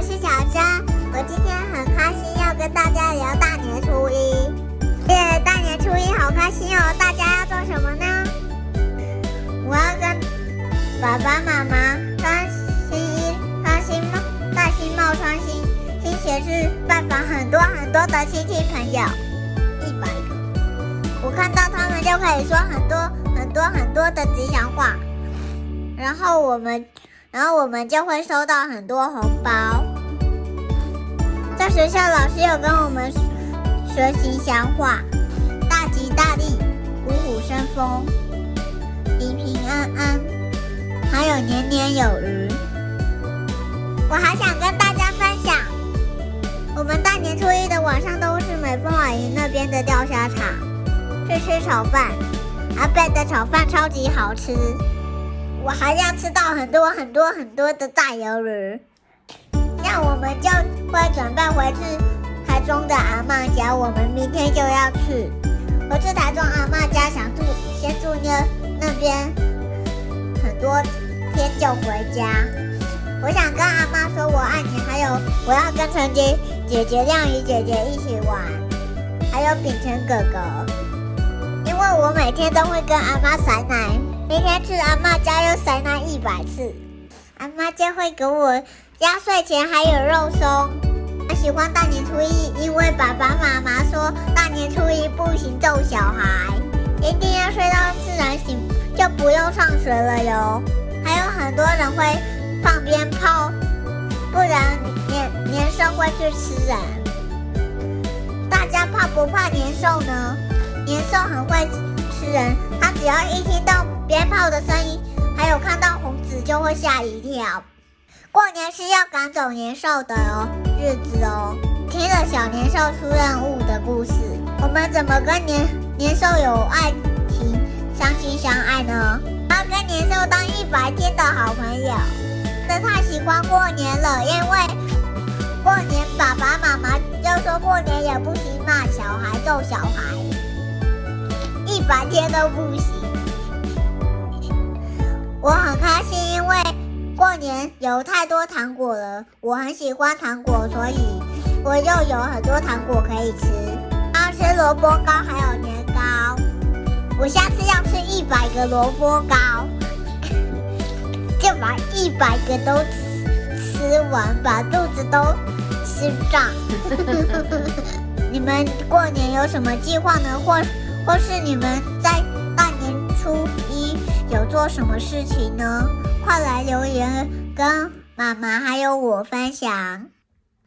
我是小珍。我今天很开心要跟大家聊大年初一。耶，大年初一好开心哦！大家要做什么呢？我要跟爸爸妈妈穿新衣、穿新帽、戴新帽、穿新新鞋去拜访很多很多的亲戚朋友，一百个。我看到他们就可以说很多很多很多的吉祥话，然后我们。然后我们就会收到很多红包。在学校，老师有跟我们学吉祥话：大吉大利、虎虎生风、平平安安，还有年年有余。我还想跟大家分享，我们大年初一的晚上都是美凤阿姨那边的钓虾场去吃炒饭，阿贝的炒饭超级好吃。我还要吃到很多很多很多的大鱿鱼，那我们就会准备回去台中的阿妈家。我们明天就要去，我去台中阿妈家，想住先住那那边很多天就回家。我想跟阿妈说我爱你，还有我要跟陈杰姐姐、亮宇姐姐一起玩，还有秉承哥哥，因为我每天都会跟阿妈甩奶。明天去阿妈家又塞奶一百次，阿妈就会给我压岁钱还有肉松。我喜欢大年初一，因为爸爸妈妈说大年初一不行揍小孩，一定要睡到自然醒，就不用上学了哟。还有很多人会放鞭炮，不然年年兽会去吃人。大家怕不怕年兽呢？年兽很会吃人，它只要一听到。鞭炮的声音，还有看到红纸就会吓一跳。过年是要赶走年兽的哦日子哦。听了小年兽出任务的故事，我们怎么跟年年兽有爱情、相亲相爱呢？要跟年兽当一百天的好朋友。真的太喜欢过年了，因为过年爸爸妈妈就说过年也不行骂小孩、揍小孩，一百天都不行。我很开心，因为过年有太多糖果了。我很喜欢糖果，所以我又有很多糖果可以吃。要吃萝卜糕，还有年糕。我下次要吃一百个萝卜糕，就把一百个都吃吃完，把肚子都吃胀。你们过年有什么计划呢？或或是你们在大年初一？有做什么事情呢？快来留言跟妈妈还有我分享。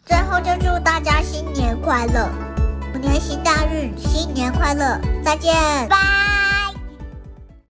最后就祝大家新年快乐，虎年行大运，新年快乐，再见，拜。